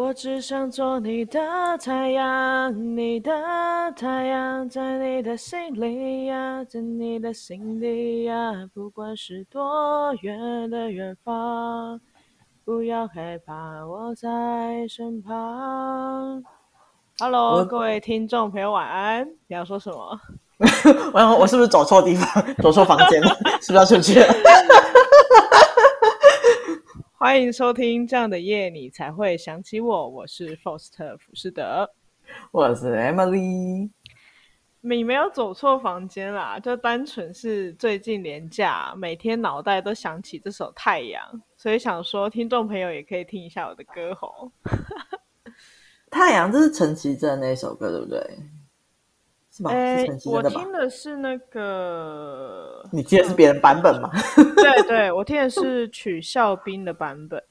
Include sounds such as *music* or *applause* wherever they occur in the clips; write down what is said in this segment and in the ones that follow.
我只想做你的太阳，你的太阳，在你的心里呀，在你的心底呀，不管是多远的远方，不要害怕，我在身旁。Hello，各位听众朋友，晚安。你要说什么？我我是不是走错地方，走错房间了？是不是要出去了？欢迎收听这样的夜，你才会想起我。我是 First 浮士德，我是 Emily。你没有走错房间啦，就单纯是最近连假，每天脑袋都想起这首《太阳》，所以想说听众朋友也可以听一下我的歌喉。*laughs* 太阳，这是陈绮贞那首歌，对不对？哎，我听的是那个，你听的是别人版本吗？*laughs* 对对，我听的是曲孝斌的版本，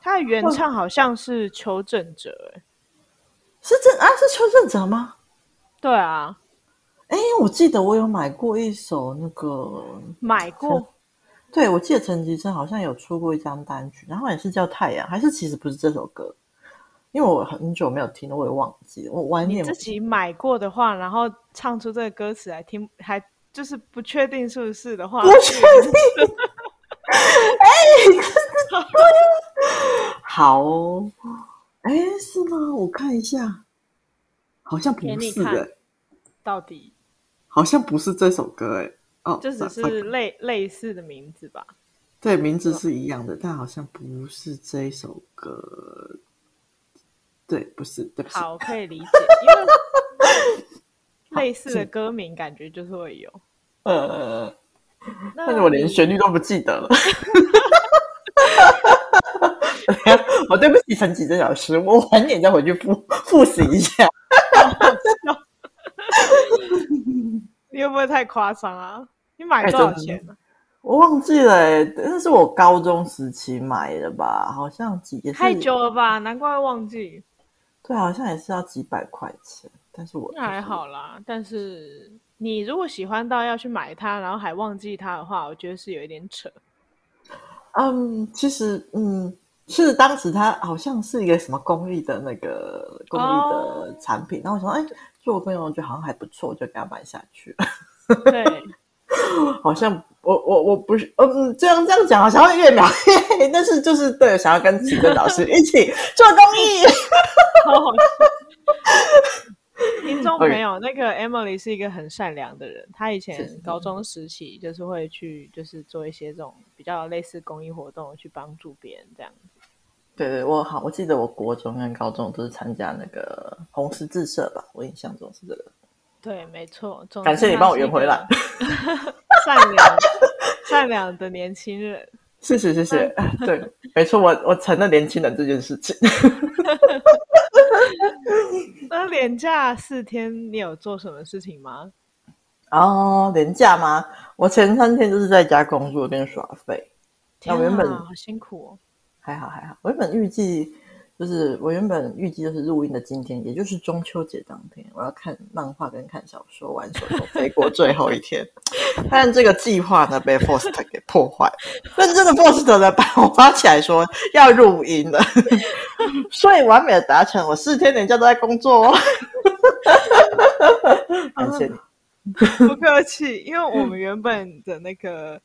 他的原唱好像是邱正哲，哎，是真啊？是邱正哲吗？对啊，哎，我记得我有买过一首那个，买过，对，我记得陈绮贞好像有出过一张单曲，然后也是叫《太阳》，还是其实不是这首歌。因为我很久没有听了，我也忘记了。我晚点你自己买过的话，然后唱出这个歌词来听，还就是不确定是不是的话，不确定。哎、欸，*laughs* 好，哎、欸，是吗？我看一下，好像不是的、欸。到底好像不是这首歌哎、欸，哦，就只是类类似的名字吧？对，名字是一样的，但好像不是这首歌。对，不是，对不起。好，可以理解，因为 *laughs* 类似的歌名感觉就是会有。呃，但是我连旋律都不记得了。*laughs* 我对不起陈綺贞老师，我晚点再回去复复习一下。*laughs* 你会不会太夸张啊？你买多少钱呢？我忘记了，哎，那是我高中时期买的吧？好像几太久了吧？难怪会忘记。对，好像也是要几百块钱，但是我、还好啦。但是你如果喜欢到要去买它，然后还忘记它的话，我觉得是有一点扯。嗯，其实，嗯，是当时它好像是一个什么公益的那个公益的产品，哦、然后我想，哎，做我朋友觉得好像还不错，就给他买下去了。*laughs* 对，*laughs* 好像我我我不是，嗯，这样这样讲好像会越描越黑，但是就是对，想要跟綺贞老师一起做公益。*laughs* 好好笑！*laughs* 听众朋友.那个 Emily 是一个很善良的人。她以前高中时期就是会去，就是做一些这种比较类似公益活动，去帮助别人这样子。对对，我好，我记得我国中跟高中都是参加那个红十字社吧，我印象中是这个。对，没错。感谢你帮我圆回来。*laughs* 善良、善良的年轻人。*laughs* 谢谢谢谢，*laughs* 对，没错，我我承认年轻人这件事情。那连假四天，你有做什么事情吗？哦，连假吗？我前三天就是在家工作跟耍废。天啊，我原本好辛苦哦。还好还好，我原本预计。就是我原本预计就是录音的今天，也就是中秋节当天，我要看漫画跟看小说，玩手游飞过最后一天。但这个计划呢，被 Faust 给破坏。认真的 Faust 呢，把我发起来说要录音了，*laughs* 所以完美的达成。我四天连假都在工作哦。*laughs* 感谢你，*laughs* 不客气。因为我们原本的那个。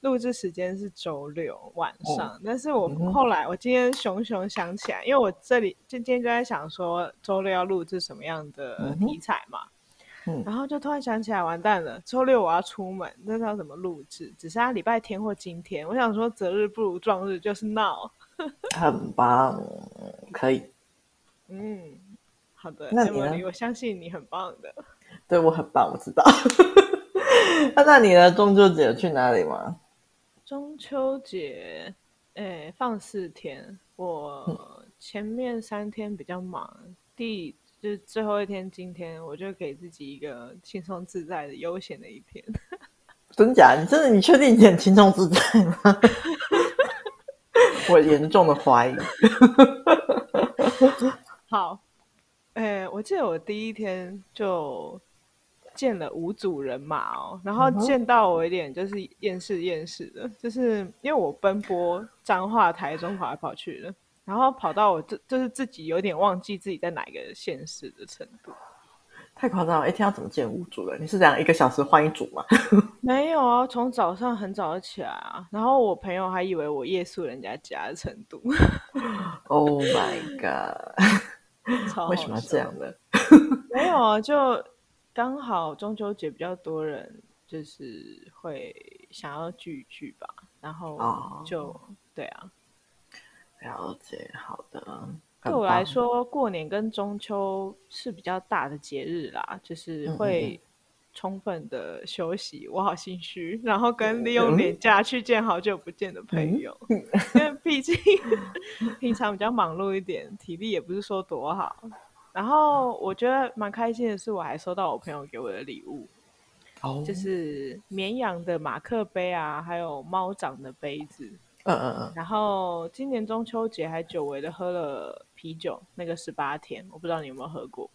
录制时间是周六晚上，哦、但是我后来我今天熊熊想起来，因为我这里今天就在想说周六要录制什么样的题材嘛，嗯、然后就突然想起来，完蛋了，周六我要出门，那要怎么录制？只剩下礼拜天或今天，我想说择日不如撞日，就是闹，*laughs* 很棒，可以，嗯，好的，那你呢？我相信你很棒的，对我很棒，我知道。*laughs* 那那你呢？中秋节去哪里吗？中秋节，哎，放四天。我前面三天比较忙，第就是最后一天，今天我就给自己一个轻松自在的悠闲的一天。*laughs* 真假？你真的？你确定你很轻松自在吗？*laughs* 我严重的怀疑。*laughs* 好，哎，我记得我第一天就。见了五组人马哦，然后见到我一点就是厌世厌世的，就是因为我奔波彰化台中跑来跑去的，然后跑到我这就是自己有点忘记自己在哪一个县市的程度。太夸张了！一天要怎么见五组人？你是这样一个小时换一组吗？*laughs* 没有啊，从早上很早就起来啊。然后我朋友还以为我夜宿人家家的程度。*laughs* Oh my god！为什么要这样呢？*laughs* 没有啊，就刚好中秋节比较多人，就是会想要聚一聚吧。然后就、oh. 对啊，了解，好的。对我来说，过年跟中秋是比较大的节日啦，就是会充分的休息。嗯、我好心虚，然后跟利用年假去见好久不见的朋友，嗯、因为毕竟 *laughs* 平常比较忙碌一点，体力也不是说多好。然后我觉得蛮开心的是，我还收到我朋友给我的礼物，哦、就是绵羊的马克杯啊，还有猫掌的杯子。嗯嗯嗯。然后今年中秋节还久违的喝了。啤酒那个十八天，我不知道你有没有喝过。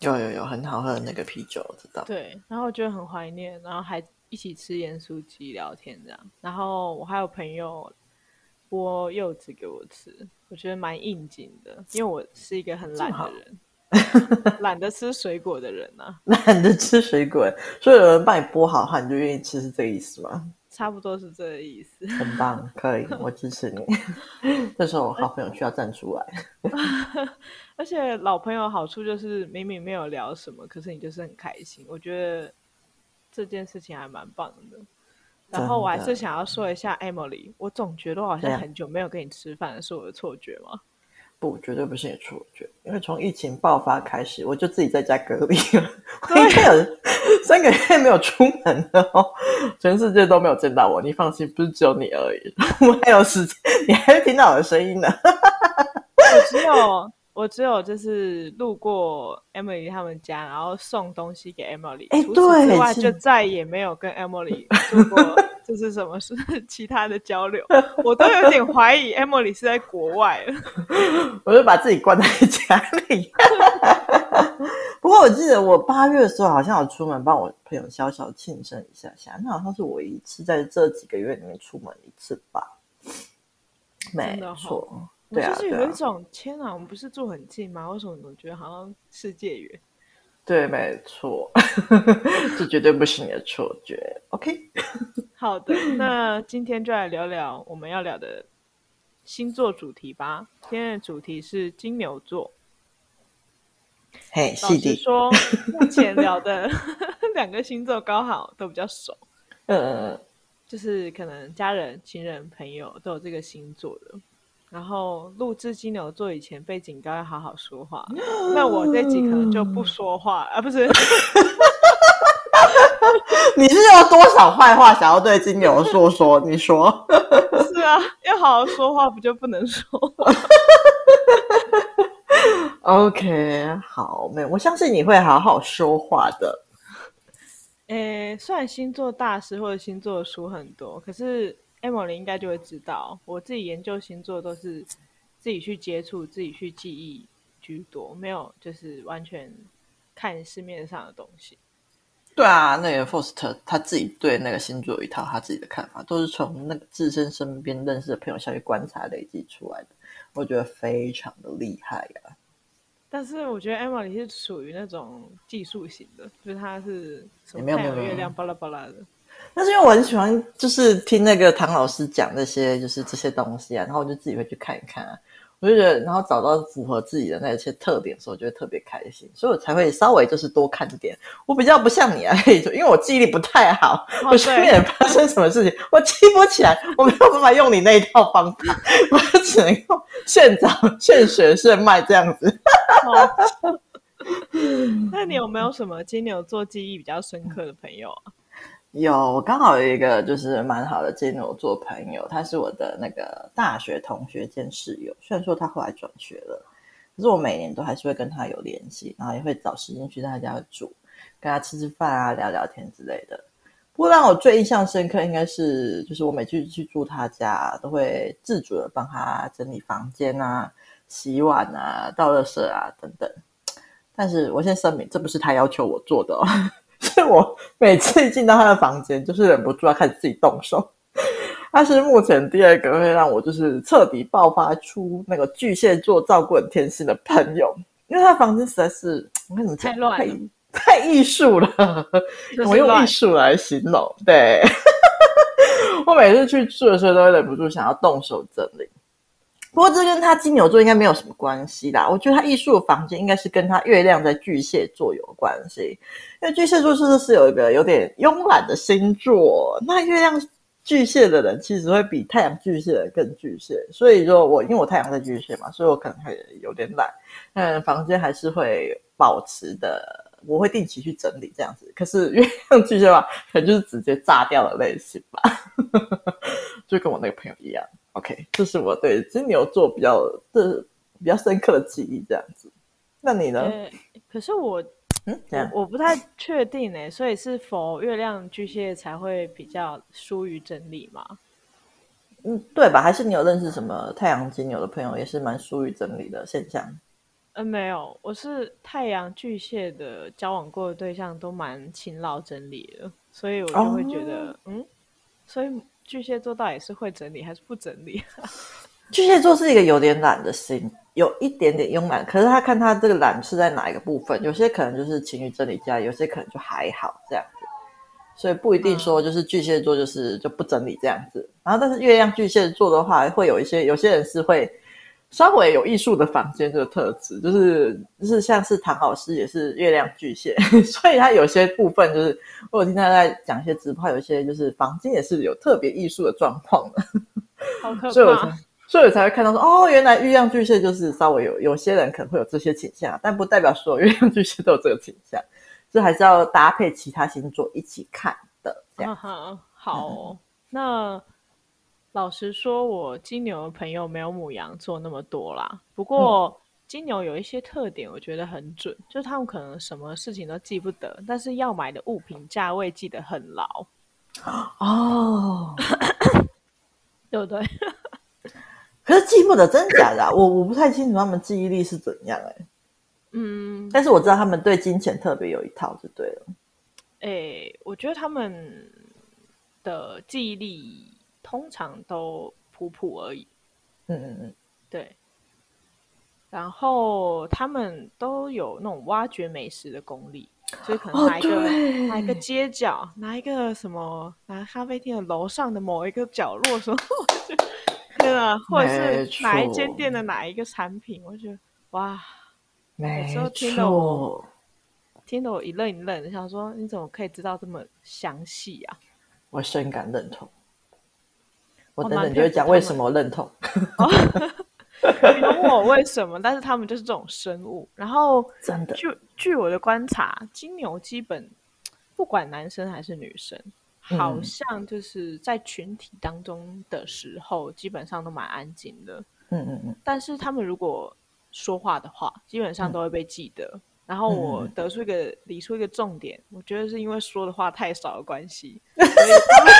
有有有，很好喝的那个啤酒，我知道。对，然后我觉得很怀念，然后还一起吃盐酥鸡聊天这样。然后我还有朋友剥柚子给我吃，我觉得蛮应景的，因为我是一个很懒的人，*laughs* 懒得吃水果的人啊。*laughs* 懒得吃水果，所以有人帮你剥好的话，你就愿意吃，是这个意思吗？差不多是这个意思。很棒，可以，我支持你。*laughs* 这时候我好朋友需要站出来。而且老朋友好处就是明明没有聊什么，可是你就是很开心。我觉得这件事情还蛮棒的。然后我还是想要说一下 Emily，我总觉得我好像很久没有跟你吃饭，是我的错觉吗？不，绝对不是你的错觉，因为从疫情爆发开始，我就自己在家隔离了，我应该有三个月没有出门了哦，全世界都没有见到我。你放心，不是只有你而已，*laughs* 我还有时间，你还是听到我的声音呢。*laughs* 我只有。我只有就是路过 Emily 他们家，然后送东西给 Emily。哎，除此之外，就再也没有跟 Emily *laughs* 做过就是什么是其他的交流。我都有点怀疑 Emily 是在国外了。*laughs* 我就把自己关在家里。不过我记得我八月的时候好像有出门帮我朋友小小庆生一下下，那好像是我一次在这几个月里面出门一次吧。没错。我就是有一种、啊啊、天哪，我们不是住很近吗？为什么总觉得好像世界远？对，没错，*laughs* 这绝对不是你的错觉。OK，*laughs* 好的，那今天就来聊聊我们要聊的星座主题吧。今天的主题是金牛座。嘿，老实说，目前聊的 *laughs* 两个星座刚好都比较熟。呃，就是可能家人、亲人、朋友都有这个星座的。然后录制金牛座以前被警告要好好说话，*laughs* 那我这集可能就不说话啊，不是？*laughs* 你是有多少坏话想要对金牛说说？你说？*laughs* 是啊，要好好说话，不就不能说话？OK，好，没有，我相信你会好好说话的。诶，虽然星座大师或者星座的书很多，可是。Emily 应该就会知道，我自己研究星座都是自己去接触、自己去记忆居多，没有就是完全看市面上的东西。对啊，那个 Foster 他自己对那个星座有一套他自己的看法，都是从那个自身身边认识的朋友下去观察累积出来的，我觉得非常的厉害呀、啊。但是我觉得 Emily 是属于那种技术型的，就是他是什么太阳、月亮巴拉巴拉的。*laughs* 但是因为我很喜欢，就是听那个唐老师讲那些，就是这些东西啊，然后我就自己会去看一看啊，我就觉得，然后找到符合自己的那些特点的时候，我就会特别开心，所以我才会稍微就是多看一点。我比较不像你啊，因为我记忆力不太好，哦、我身边发生什么事情，我记不起来，我没有办法用你那一套方法，我只能用现找现学现卖这样子。哦、*laughs* 那你有没有什么金牛座记忆比较深刻的朋友啊？有，我刚好有一个就是蛮好的金牛座朋友，他是我的那个大学同学兼室友。虽然说他后来转学了，可是我每年都还是会跟他有联系，然后也会找时间去他家住，跟他吃吃饭啊、聊聊天之类的。不过让我最印象深刻，应该是就是我每次去住他家，都会自主的帮他整理房间啊、洗碗啊、倒垃圾啊等等。但是我先声明，这不是他要求我做的哦。是我每次一进到他的房间，就是忍不住要开始自己动手。他是目前第二个会让我就是彻底爆发出那个巨蟹座照顾很贴心的朋友，因为他房间实在是我跟你太乱了，太太艺术了，我用艺术来形容。对，*laughs* 我每次去住的时候都会忍不住想要动手整理。不过这跟他金牛座应该没有什么关系啦。我觉得他艺术房间应该是跟他月亮在巨蟹座有关系，因为巨蟹座是不是有一个有点慵懒的星座？那月亮巨蟹的人其实会比太阳巨蟹的更巨蟹。所以说我因为我太阳在巨蟹嘛，所以我可能会有点懒，但房间还是会保持的，我会定期去整理这样子。可是月亮巨蟹吧，可能就是直接炸掉的类型吧，*laughs* 就跟我那个朋友一样。OK，这是我对金牛座比较的比较深刻的记忆，这样子。那你呢？欸、可是我，嗯，我我不太确定呢，所以是否月亮巨蟹才会比较疏于整理嘛？嗯，对吧？还是你有认识什么太阳金牛的朋友，也是蛮疏于整理的现象？嗯，没有，我是太阳巨蟹的交往过的对象都蛮勤劳整理的，所以我就会觉得，哦、嗯，所以。巨蟹座到底是会整理还是不整理？*laughs* 巨蟹座是一个有点懒的心，有一点点慵懒。可是他看他这个懒是在哪一个部分？有些可能就是勤于整理家，有些可能就还好这样子。所以不一定说就是巨蟹座就是就不整理这样子。然后，但是月亮巨蟹座的话，会有一些有些人是会。稍微有艺术的房间这个特质，就是就是像是唐老师也是月亮巨蟹，*laughs* 所以他有些部分就是我有听他在讲一些直播，有一些就是房间也是有特别艺术的状况的，好可怕。所以我才所以我才会看到说，哦，原来月亮巨蟹就是稍微有有些人可能会有这些倾向，但不代表所有月亮巨蟹都有这个倾向，就还是要搭配其他星座一起看的。这样。啊、好、哦嗯，那。老实说，我金牛的朋友没有母羊座那么多啦。不过金牛有一些特点，我觉得很准，嗯，就是他们可能什么事情都记不得，但是要买的物品价位记得很牢。哦，*laughs* 对不对？*laughs* 可是记不得真假的，啊，我我不太清楚他们记忆力是怎样哎，欸。嗯，但是我知道他们对金钱特别有一套，就对了。哎，欸，我觉得他们的记忆力。通常都普普而已，嗯嗯嗯，对。然后他们都有那种挖掘美食的功力，所以可能拿一个、哦、拿一个街角，拿一个什么，拿咖啡厅的楼上的某一个角落说，对啊，或者是哪一间店的哪一个产品，我觉得哇，有时候听得我听得我一愣一愣，想说你怎么可以知道这么详细啊？我深感认同。我等等就会讲为什么我认同。*laughs* 哦、你问我为什么？但是他们就是这种生物。然后，真的，据据我的观察，金牛基本不管男生还是女生，好像就是在群体当中的时候，嗯、基本上都蛮安静的。嗯嗯嗯。但是他们如果说话的话，基本上都会被记得。嗯、然后我得出一个理出一个重点，我觉得是因为说的话太少的关系。所以他们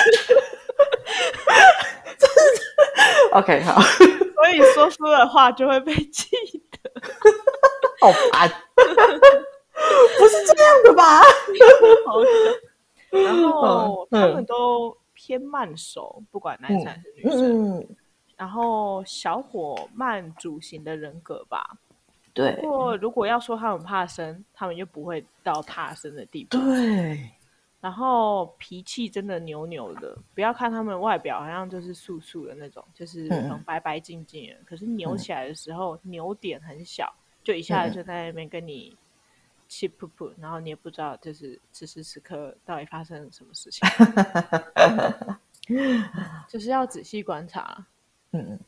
OK，好，*laughs* 所以说出的话就会被记得，*laughs* 好烦，*laughs* 不是这样的吧？然后他们都偏慢熟，不管男生还是女生。嗯、然后小火慢主型的人格吧。对。不过如果要说他们怕生，他们又不会到怕生的地步。对。然后脾气真的扭扭的，不要看他们外表好像就是素素的那种，就是白白净净的、嗯，可是扭起来的时候、嗯、扭点很小，就一下子就在那边跟你气噗噗，然后你也不知道就是此时此刻到底发生了什么事情，*laughs* 就是要仔细观察。嗯，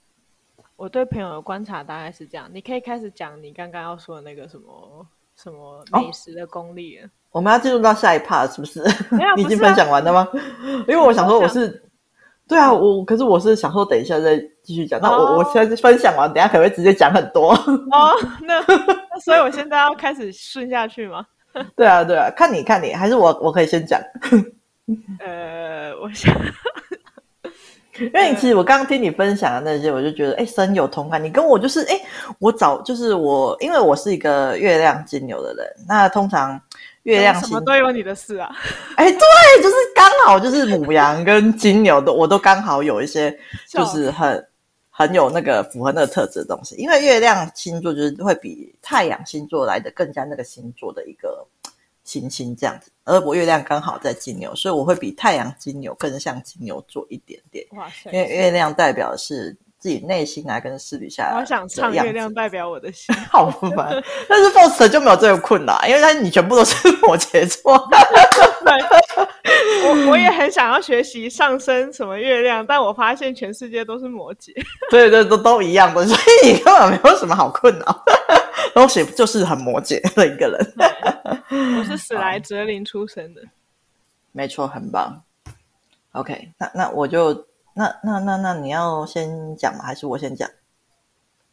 我对朋友的观察大概是这样，你可以开始讲你刚刚要说的那个什么什么美食的功力了。哦我们要进入到下一 part 是不是？啊、*laughs* 你已经分享完了吗？*laughs* 因为我想说我是，对啊，我可是我是想说等一下再继续讲。那我、哦、我现在分享完，等一下可能会直接讲很多？*laughs* 哦，那所以我现在要开始顺下去吗？对啊，对啊，看你看你，还是我我可以先讲。呃，我想。因为其实我刚刚听你分享的那些，我就觉得哎，深有同感。你跟我就是哎，我早就是我，因为我是一个月亮金牛的人。那通常月亮什么都有你的事啊！*laughs* 哎，对，就是刚好就是母羊跟金牛的，我都刚好有一些，*laughs* 就是很很有那个符合那个特质的东西。因为月亮星座就是会比太阳星座来的更加那个星座的一个行星这样子，而我月亮刚好在金牛，所以我会比太阳金牛更像金牛座一点点。哇塞！因为月亮代表的是。自己内心来跟私底下，我想唱月亮代表我的心，*laughs* 好烦。但是 Faust 就没有这个困难，因为他你全部都是摩羯座。*laughs* 我我也很想要学习上升什么月亮，但我发现全世界都是摩羯。*laughs* 对对，都都一样的，所以你根本没有什么好困扰。东西就是很摩羯的一个人。我是史莱哲林出生的，没错，很棒。OK，那那我就。那那那那你要先讲吗？还是我先讲？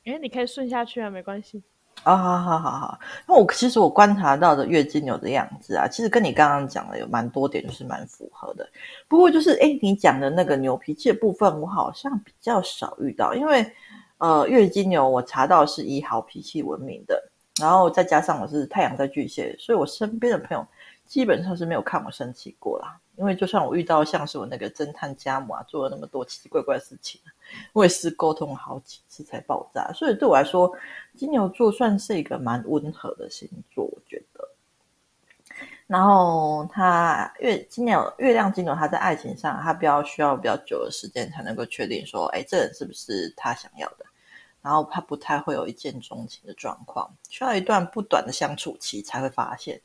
哎，你可以顺下去啊，没关系。啊、哦，好好好好。那我其实我观察到的月经牛的样子啊，其实跟你刚刚讲的有蛮多点，就是蛮符合的。不过就是哎，你讲的那个牛脾气的部分，我好像比较少遇到，因为呃，月经牛我查到是以好脾气闻名的，然后再加上我是太阳在巨蟹，所以我身边的朋友基本上是没有看我生气过啦。因为就算我遇到像是我那个侦探家母啊，做了那么多奇奇怪怪的事情，我也是沟通好几次才爆炸。所以对我来说，金牛座算是一个蛮温和的星座，我觉得。然后他月金牛月亮金牛，他在爱情上他比较需要比较久的时间才能够确定说，哎，这人是不是他想要的？然后他不太会有一见钟情的状况，需要一段不短的相处期才会发现。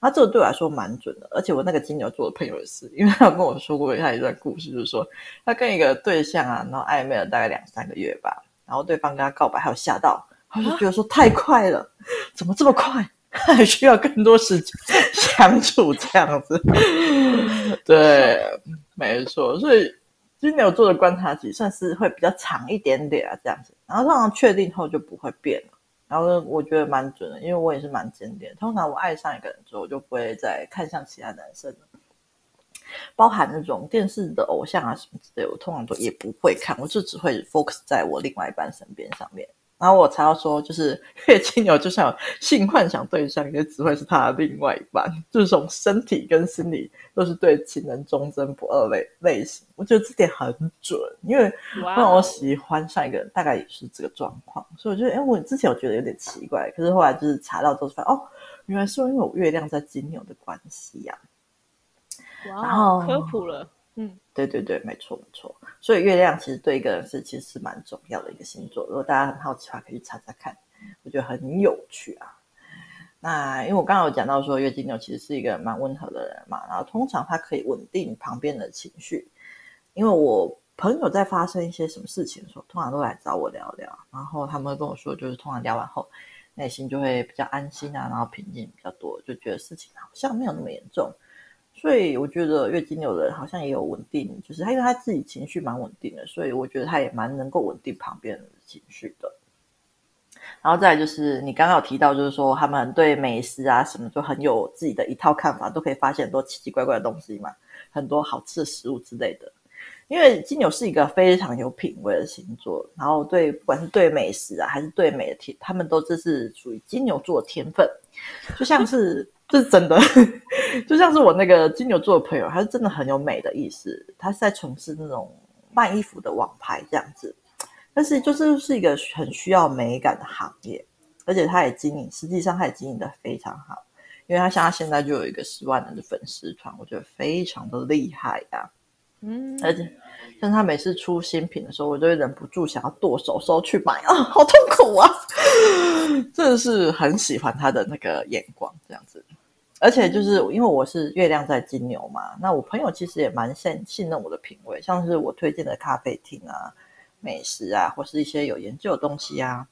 他这个对我来说蛮准的，而且我那个金牛座的朋友也是，因为他有跟我说过他一段故事，就是说他跟一个对象啊，然后暧昧了大概两三个月吧，然后对方跟他告白，还有吓到，他就觉得说太快了，怎么这么快？*laughs* 他还需要更多时间相处这样子。对，没错，所以金牛座的观察期算是会比较长一点点啊，这样子，然后通常确定后就不会变了。然后我觉得蛮准的，因为我也是蛮坚定。通常我爱上一个人之后，我就不会再看向其他男生了，包含那种电视的偶像啊什么之类，我通常都也不会看，我就只会 focus 在我另外一半身边上面。然后我才要说，就是 *laughs* 月金牛就像有性幻想对象，也只会是他的另外一半，就是从身体跟心理都是对情人忠贞不二类类型。我觉得这点很准，因为让我喜欢上一个人，大概也是这个状况。所以我觉得，哎，我之前我觉得有点奇怪，可是后来就是查到之后发现，哦，原来是因为我月亮在金牛的关系呀、啊。哇，然后科普了。嗯，对对对，没错没错。所以月亮其实对一个人是其实是蛮重要的一个星座。如果大家很好奇的话，可以去查查看，我觉得很有趣啊。那因为我刚刚有讲到说，月金牛其实是一个蛮温和的人嘛，然后通常他可以稳定旁边的情绪。因为我朋友在发生一些什么事情的时候，通常都来找我聊聊，然后他们会跟我说，就是通常聊完后内心就会比较安心啊，然后平静比较多，就觉得事情好像没有那么严重。所以我觉得月金牛的人好像也有稳定，就是他因为他自己情绪蛮稳定的，所以我觉得他也蛮能够稳定旁边人的情绪的。然后再来就是你刚刚有提到，就是说他们对美食啊什么就很有自己的一套看法，都可以发现很多奇奇怪怪的东西嘛，很多好吃的食物之类的。因为金牛是一个非常有品味的星座，然后对不管是对美食啊还是对美的天，他们都这是属于金牛座的天分，就像是。这是真的，*laughs* 就像是我那个金牛座的朋友，他是真的很有美的意思，他是在从事那种卖衣服的网拍这样子，但是就是是一个很需要美感的行业，而且他也经营，实际上他也经营的非常好，因为他像他现在就有一个十万人的粉丝团，我觉得非常的厉害呀、啊，嗯，而且像他每次出新品的时候，我就会忍不住想要剁手手去买啊，好痛苦啊，*laughs* 真的是很喜欢他的那个眼光这样子。而且就是因为我是月亮在金牛嘛，那我朋友其实也蛮信信任我的品味，像是我推荐的咖啡厅啊、美食啊，或是一些有研究的东西啊，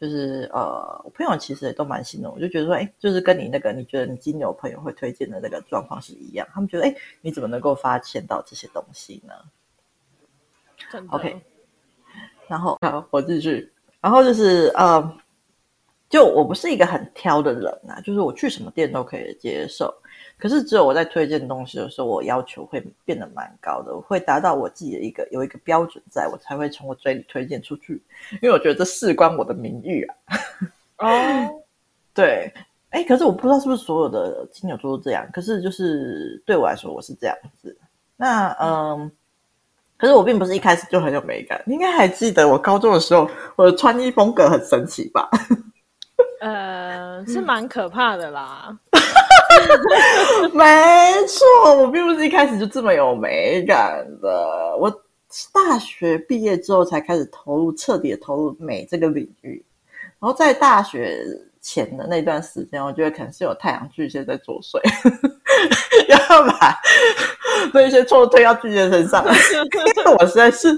就是呃，我朋友其实也都蛮信任我，就觉得说，哎，就是跟你那个你觉得你金牛朋友会推荐的那个状况是一样，他们觉得，哎，你怎么能够发现到这些东西呢？OK，然后好，我继续，然后就是呃。就我不是一个很挑的人啊，就是我去什么店都可以接受。可是只有我在推荐东西的时候，我要求会变得蛮高的，我会达到我自己的一个有一个标准在，在我才会从我嘴里推荐出去。因为我觉得这事关我的名誉啊。哦，*laughs* 对，哎，可是我不知道是不是所有的金牛座都这样。可是就是对我来说，我是这样子。那嗯，可是我并不是一开始就很有美感。你应该还记得我高中的时候，我的穿衣风格很神奇吧？呃，是蛮可怕的啦。*laughs* 没错，我并不是一开始就这么有美感的。我大学毕业之后才开始投入，彻底投入美这个领域。然后在大学前的那段时间，我觉得可能是有太阳巨蟹在作祟，*laughs* 要把那些错推到巨蟹身上，*laughs* 因为我实在是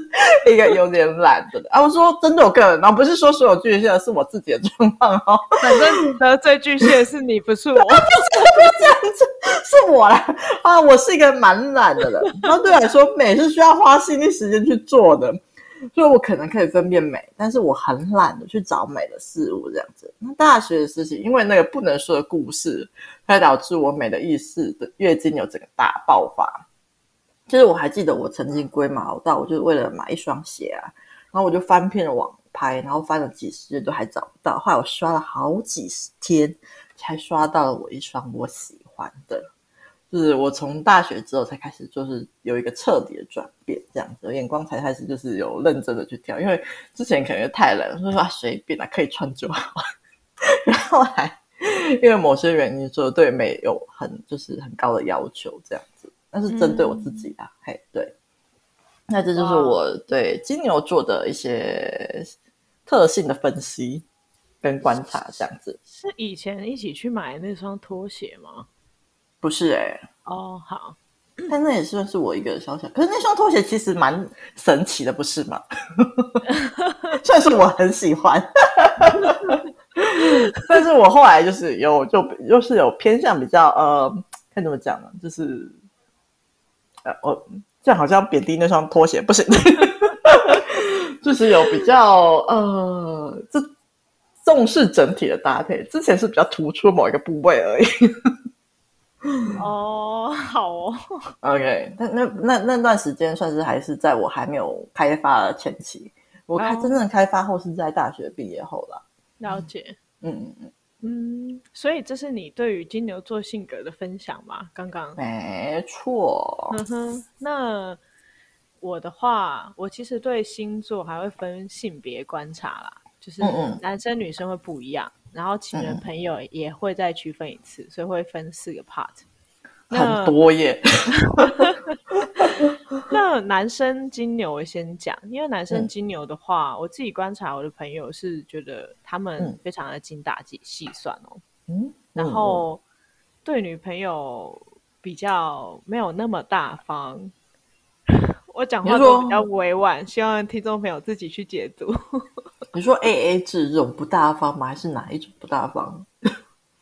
一个有点懒的。啊，我说真的，我个人，然后不是说所有巨蟹是我自己的状况哦，反正得罪巨蟹是你，不是我，*laughs* 不是不是这样子，是我啦。啊，我是一个蛮懒的人，然后对我来说，美是需要花心力时间去做的。所以我可能可以分辨美，但是我很懒得去找美的事物这样子。那大学的事情，因为那个不能说的故事，才导致我美的意识的月经有整个大爆发。其实我还记得，我曾经龟毛到，我就是为了买一双鞋啊，然后我就翻遍了网拍，然后翻了几十页都还找不到。后来我刷了好几十天，才刷到了我一双我喜欢的。就是我从大学之后才开始，就是有一个彻底的转变，这样子眼光才开始就是有认真的去挑，因为之前可能太冷，所以说随便啊，可以穿就好。*laughs* 然后还因为某些原因，说对美有很就是很高的要求，这样子，那是针对我自己啊，嗯、嘿，对。那这就是我对金牛座的一些特性的分析跟观察，这样子。是以前一起去买那双拖鞋吗？不是哎、欸，哦好，但那也算是我一个小小，可是那双拖鞋其实蛮神奇的，不是吗？*laughs* 算是我很喜欢，*laughs* 但是我后来就是有就又是有偏向比较呃，看怎么讲呢？就是呃，我这样好像贬低那双拖鞋不行，*laughs* 就是有比较呃，这重视整体的搭配，之前是比较突出某一个部位而已。*laughs* 哦，好哦。OK，那那那那段时间算是还是在我还没有开发的前期。我开真正开发后是在大学毕业后了。了解。嗯嗯嗯嗯，所以这是你对于金牛座性格的分享吗？刚刚。没错。嗯哼，那我的话，我其实对星座还会分性别观察啦，就是男生女生会不一样。嗯嗯然后情人朋友也会再区分一次，嗯、所以会分四个 part，很多耶。*laughs* 那男生金牛我先讲，因为男生金牛的话，嗯、我自己观察我的朋友是觉得他们非常的精打细算哦。嗯，然后对女朋友比较没有那么大方。*laughs* 我讲话都比较委婉，希望听众朋友自己去解读。*laughs* 你说 A A 制这种不大方吗？还是哪一种不大方？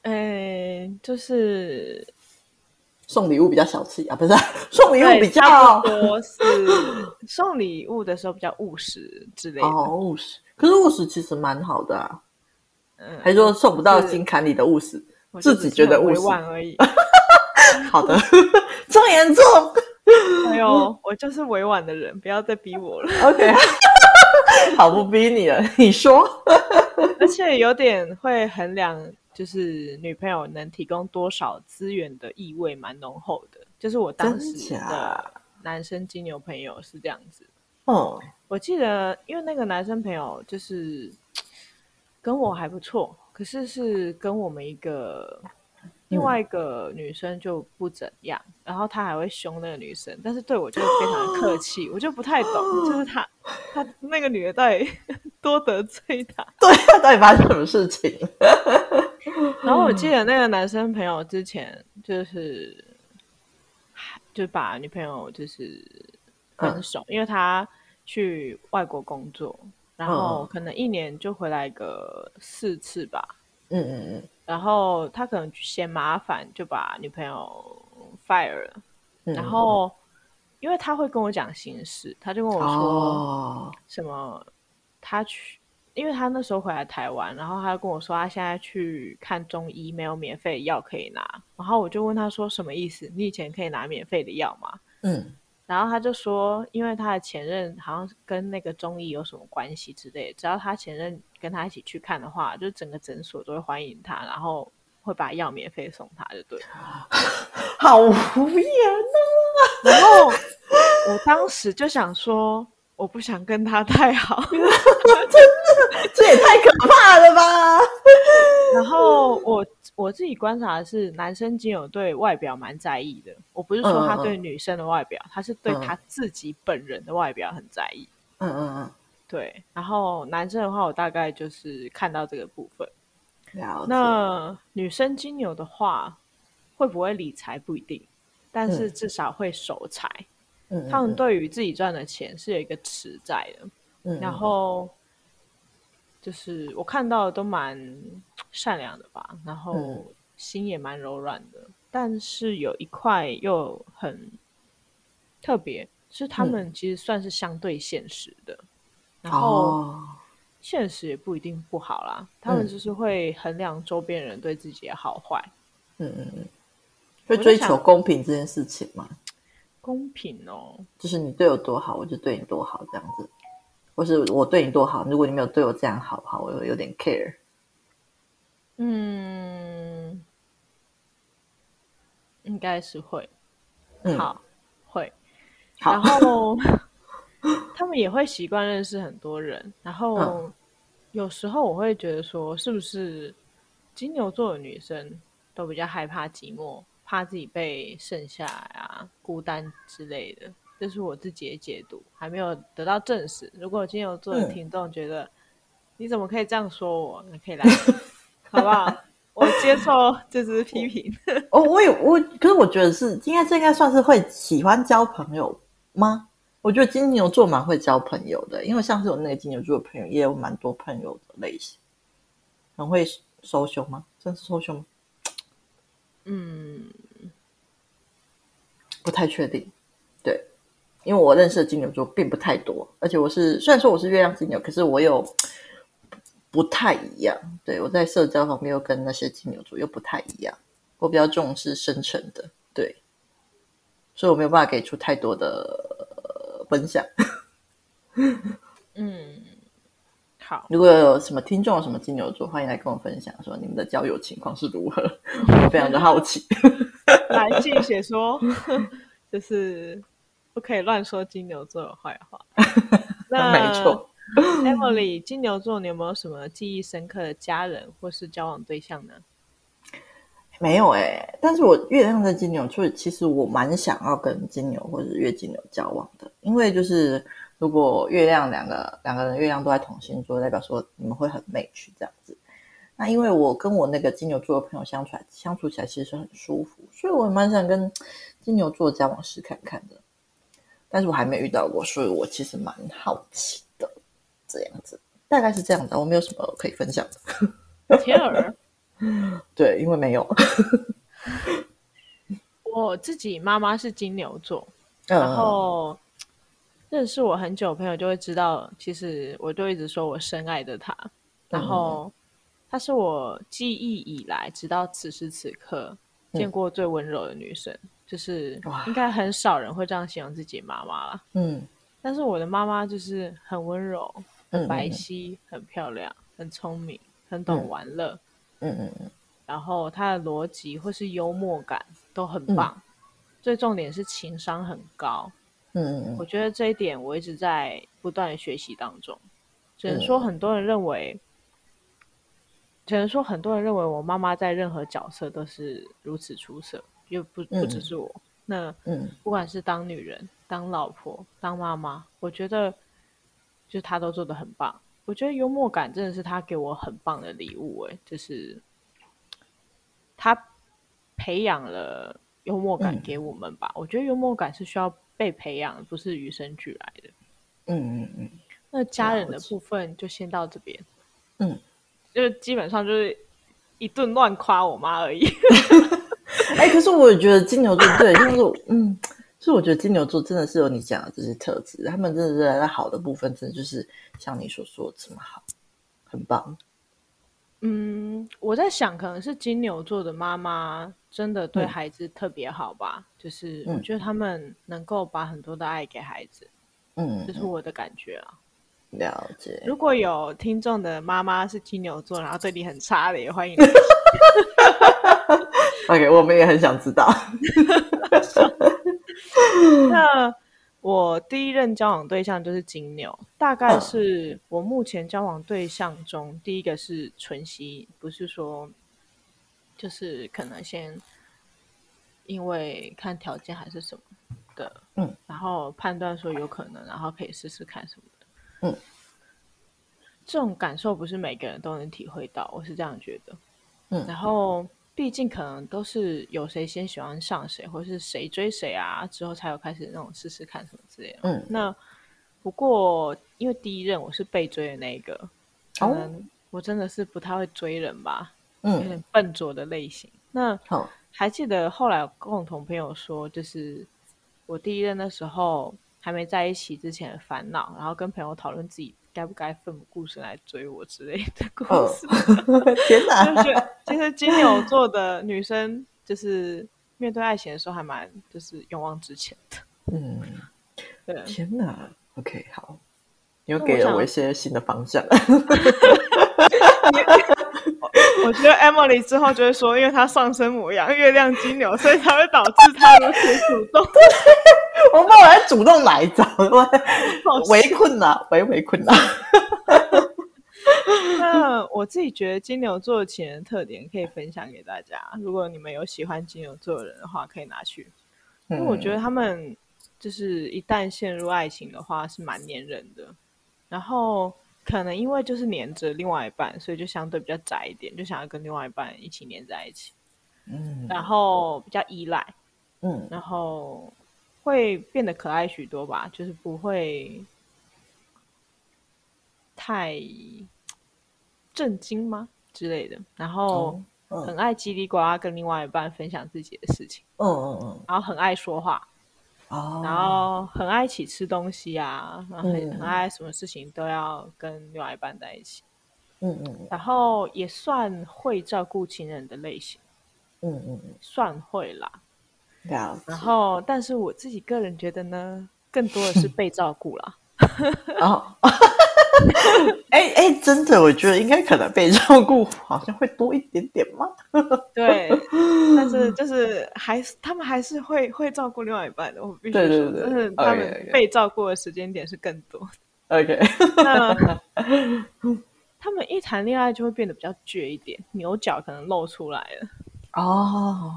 哎，就是 *laughs* 送礼物比较小气啊，不是、啊、送礼物比较多是送礼物的时候比较务实之类的。哦，务实，可是务实其实蛮好的啊。嗯，还是说送不到心坎里的务实，自己觉得务实而已。好的，这么严重。*laughs* 哎呦，我就是委婉的人，不要再逼我了。OK，*laughs* 好，不逼你了。你说，而且有点会衡量，就是女朋友能提供多少资源的意味蛮浓厚的。就是我当时的男生金牛朋友是这样子。哦，我记得，因为那个男生朋友就是跟我还不错，可是是跟我们一个。另外一个女生就不怎样，嗯、然后他还会凶那个女生，但是对我就非常的客气，我就不太懂，就是他他那个女的到底 *laughs* 多得罪他？*laughs* 对啊，到底发生什么事情？然后我记 *laughs* 得那个男生朋友之前就是就把女朋友就是分手，嗯、因为他去外国工作，然后可能一年就回来个四次吧。嗯嗯嗯。然后他可能嫌麻烦，就把女朋友 fire 了。嗯、然后，因为他会跟我讲心事，他就跟我说什么，哦、他去，因为他那时候回来台湾，然后他就跟我说他现在去看中医，没有免费的药可以拿。然后我就问他说什么意思？你以前可以拿免费的药吗？嗯。然后他就说，因为他的前任好像跟那个中医有什么关系之类的，只要他前任跟他一起去看的话，就整个诊所都会欢迎他，然后会把药免费送他，就对。*laughs* 好无言啊。然后我当时就想说，我不想跟他太好，*laughs* 真的，这也太可怕了吧。*laughs* 然后我我自己观察的是，男生仅有对外表蛮在意的。我不是说他对女生的外表，嗯、他是对他自己本人的外表很在意。嗯嗯嗯，对。然后男生的话，我大概就是看到这个部分。那女生金牛的话，会不会理财不一定，但是至少会守财。嗯、他们对于自己赚的钱是有一个持在的。嗯。然后。就是我看到的都蛮善良的吧，然后心也蛮柔软的，嗯、但是有一块又很特别，是他们其实算是相对现实的，嗯、然后现实也不一定不好啦，哦、他们就是会衡量周边人对自己的好坏，嗯嗯嗯，会追求公平这件事情吗？公平哦，就是你对我多好，我就对你多好，这样子。或是我对你多好，如果你没有对我这样好，好，我有点 care。嗯，应该是会。嗯、好，会。好然后他们也会习惯认识很多人，然后有时候我会觉得说，是不是金牛座的女生都比较害怕寂寞，怕自己被剩下啊，孤单之类的。这是我自己的解读，还没有得到证实。如果金牛座的听众觉得、嗯、你怎么可以这样说我，你可以来，*laughs* 好不好？我接受这只批评。哦，我有我，可是我觉得是应该这应该算是会喜欢交朋友吗？我觉得金牛座蛮会交朋友的，因为像是我那个金牛座的朋友，也有蛮多朋友的类型，很会 social 吗？真是 social 吗？嗯，不太确定。对。因为我认识的金牛座并不太多，而且我是虽然说我是月亮金牛，可是我有不太一样。对，我在社交方面又跟那些金牛座又不太一样，我比较重视深沉的，对，所以我没有办法给出太多的、呃、分享。嗯，好。如果有什么听众有什么金牛座，欢迎来跟我分享，说你们的交友情况是如何，我非常的好奇。来信写说，*laughs* 就是。不可以乱说金牛座的坏话。*laughs* 那没错，Emily，金牛座，你有没有什么记忆深刻的家人或是交往对象呢？没有哎、但是我月亮在金牛，所以其实我蛮想要跟金牛或者月金牛交往的，因为就是如果月亮两个两个人月亮都在同星座，代表说你们会很 match 这样子。那因为我跟我那个金牛座的朋友相处来相处起来其实是很舒服，所以我蛮想跟金牛座交往试看看的。但是我还没遇到过，所以我其实蛮好奇的，这样子大概是这样的，我没有什么可以分享的。天儿，*laughs* 对，因为没有。*laughs* 我自己妈妈是金牛座，嗯、然后认识我很久的朋友就会知道，其实我就一直说我深爱着她，然后她是我记忆以来直到此时此刻见过最温柔的女生。嗯就是应该很少人会这样形容自己妈妈了。嗯，但是我的妈妈就是很温柔、很白皙、嗯、很漂亮、很聪明、很懂玩乐。嗯嗯嗯。然后他的逻辑或是幽默感都很棒，嗯、最重点是情商很高。嗯嗯嗯。我觉得这一点我一直在不断的学习当中。只能说很多人认为，只能说很多人认为我妈妈在任何角色都是如此出色。又不不只是我，嗯、那嗯，不管是当女人、当老婆、当妈妈，我觉得就她都做得很棒。我觉得幽默感真的是他给我很棒的礼物，哎，就是他培养了幽默感给我们吧。嗯、我觉得幽默感是需要被培养，不是与生俱来的。嗯嗯嗯。那家人的部分就先到这边。嗯，就基本上就是一顿乱夸我妈而已。*laughs* 哎、欸，可是我也觉得金牛座对，就是嗯，就是我觉得金牛座真的是有你讲的这些特质，他们真的是在好的部分，真的就是像你所说的这么好，很棒。嗯，我在想，可能是金牛座的妈妈真的对孩子特别好吧？嗯、就是我觉得他们能够把很多的爱给孩子，嗯，这是我的感觉啊。了解。如果有听众的妈妈是金牛座，然后对你很差的，也欢迎。*laughs* OK，我们也很想知道。*laughs* *laughs* 那我第一任交往对象就是金牛，大概是我目前交往对象中第一个是纯吸，不是说就是可能先因为看条件还是什么的，嗯，然后判断说有可能，然后可以试试看什么的，嗯。这种感受不是每个人都能体会到，我是这样觉得。嗯，然后毕竟可能都是有谁先喜欢上谁，或是谁追谁啊，之后才有开始那种试试看什么之类的。嗯，那不过因为第一任我是被追的那一个，可能我真的是不太会追人吧，嗯，有点笨拙的类型。那，还记得后来有共同朋友说，就是我第一任的时候还没在一起之前的烦恼，然后跟朋友讨论自己。该不该奋不顾身来追我之类的故事？*laughs* 哦、天哪！*laughs* 其实金牛座的女生就是面对爱情的时候还蛮就是勇往直前的。嗯，对。天哪！OK，好，你又给了我一些新的方向。*laughs* 我觉得 Emily 之后就会说，因为她上升模样，月亮金牛，所以才会导致她如此主动。*laughs* 我们来主动来找，围困呐，*laughs* 围围困呐。*laughs* 那我自己觉得金牛座的情人特点可以分享给大家，如果你们有喜欢金牛座的人的话，可以拿去。因为我觉得他们就是一旦陷入爱情的话，是蛮黏人的。然后。可能因为就是黏着另外一半，所以就相对比较窄一点，就想要跟另外一半一起黏在一起。嗯，然后比较依赖，嗯，然后会变得可爱许多吧，就是不会太震惊吗之类的。然后很爱叽里呱啦跟另外一半分享自己的事情。嗯嗯嗯，然后很爱说话。哦，然后很爱一起吃东西啊，然后很、嗯、很爱什么事情都要跟另外一半在一起，嗯嗯，然后也算会照顾情人的类型，嗯嗯嗯，算会啦。然后，但是我自己个人觉得呢，更多的是被照顾啦。*laughs* 哦。哎哎，真的，我觉得应该可能被照顾好像会多一点点嘛。*laughs* 对，但是就是还是他们还是会会照顾另外一半的。我必须说，对对对，但是他们被照顾的时间点是更多。OK，那 *laughs* 他们一谈恋爱就会变得比较倔一点，牛角可能露出来了。哦，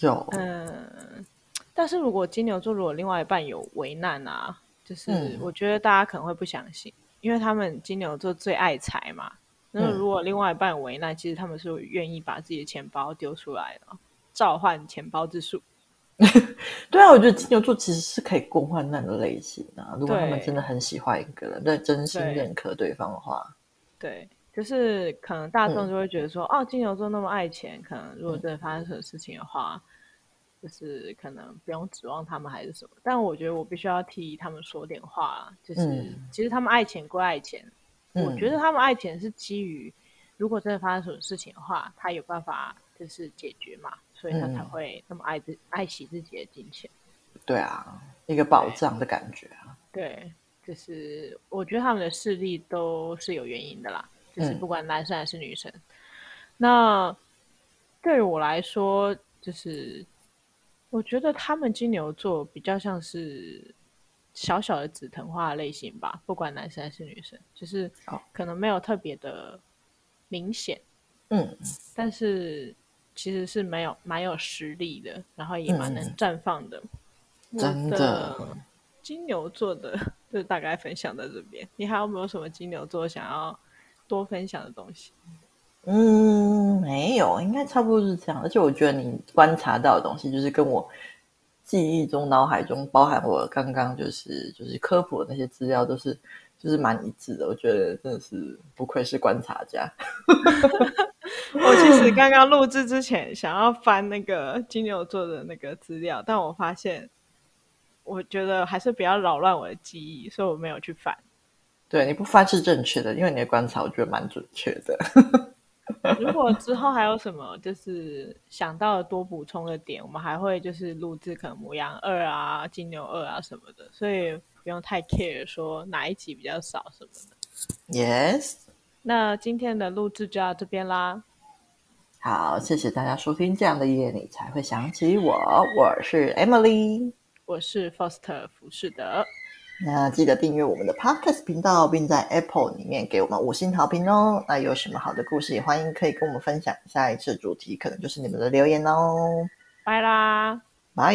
有，嗯，但是如果金牛座如果另外一半有为难啊，就是我觉得大家可能会不相信。因为他们金牛座最爱财嘛，那如果另外一半有为难，嗯、其实他们是愿意把自己的钱包丢出来的，召唤钱包之术。*laughs* 对啊，我觉得金牛座其实是可以共患难的类型啊。如果他们真的很喜欢一个人，对，真心认可对方的话，对，就是可能大众就会觉得说，嗯、哦，金牛座那么爱钱，可能如果真的发生什么事情的话。嗯就是可能不用指望他们还是什么，但我觉得我必须要替他们说点话。就是、嗯、其实他们爱钱归爱钱，嗯、我觉得他们爱钱是基于如果真的发生什么事情的话，他有办法就是解决嘛，所以他才会那么爱自、嗯、爱惜自己的金钱。对啊，一个保障的感觉啊。对，就是我觉得他们的势力都是有原因的啦，就是不管男生还是女生。嗯、那对于我来说，就是。我觉得他们金牛座比较像是小小的紫藤花类型吧，不管男生还是女生，就是可能没有特别的明显，嗯，但是其实是没有蛮有实力的，然后也蛮能绽放的。嗯、真的，金牛座的 *laughs* 就大概分享到这边。你还有没有什么金牛座想要多分享的东西？嗯，没有，应该差不多是这样。而且我觉得你观察到的东西，就是跟我记忆中、脑海中包含我刚刚就是就是科普的那些资料，都是就是蛮一致的。我觉得真的是不愧是观察家。*laughs* 我其实刚刚录制之前想要翻那个金牛座的那个资料，但我发现我觉得还是不要扰乱我的记忆，所以我没有去翻。对，你不翻是正确的，因为你的观察我觉得蛮准确的。*laughs* 如果之后还有什么就是想到的多补充的点，我们还会就是录制可能牡羊二啊、金牛二啊什么的，所以不用太 care 说哪一集比较少什么的。Yes，那今天的录制就到这边啦。好，谢谢大家收听。这样的夜你才会想起我，我是 Emily，我是 Foster 浮士德。那记得订阅我们的 podcast 频道并在 apple 里面给我们五星好评哦。那有什么好的故事也欢迎可以跟我们分享下一次主题可能就是你们的留言哦。拜啦。拜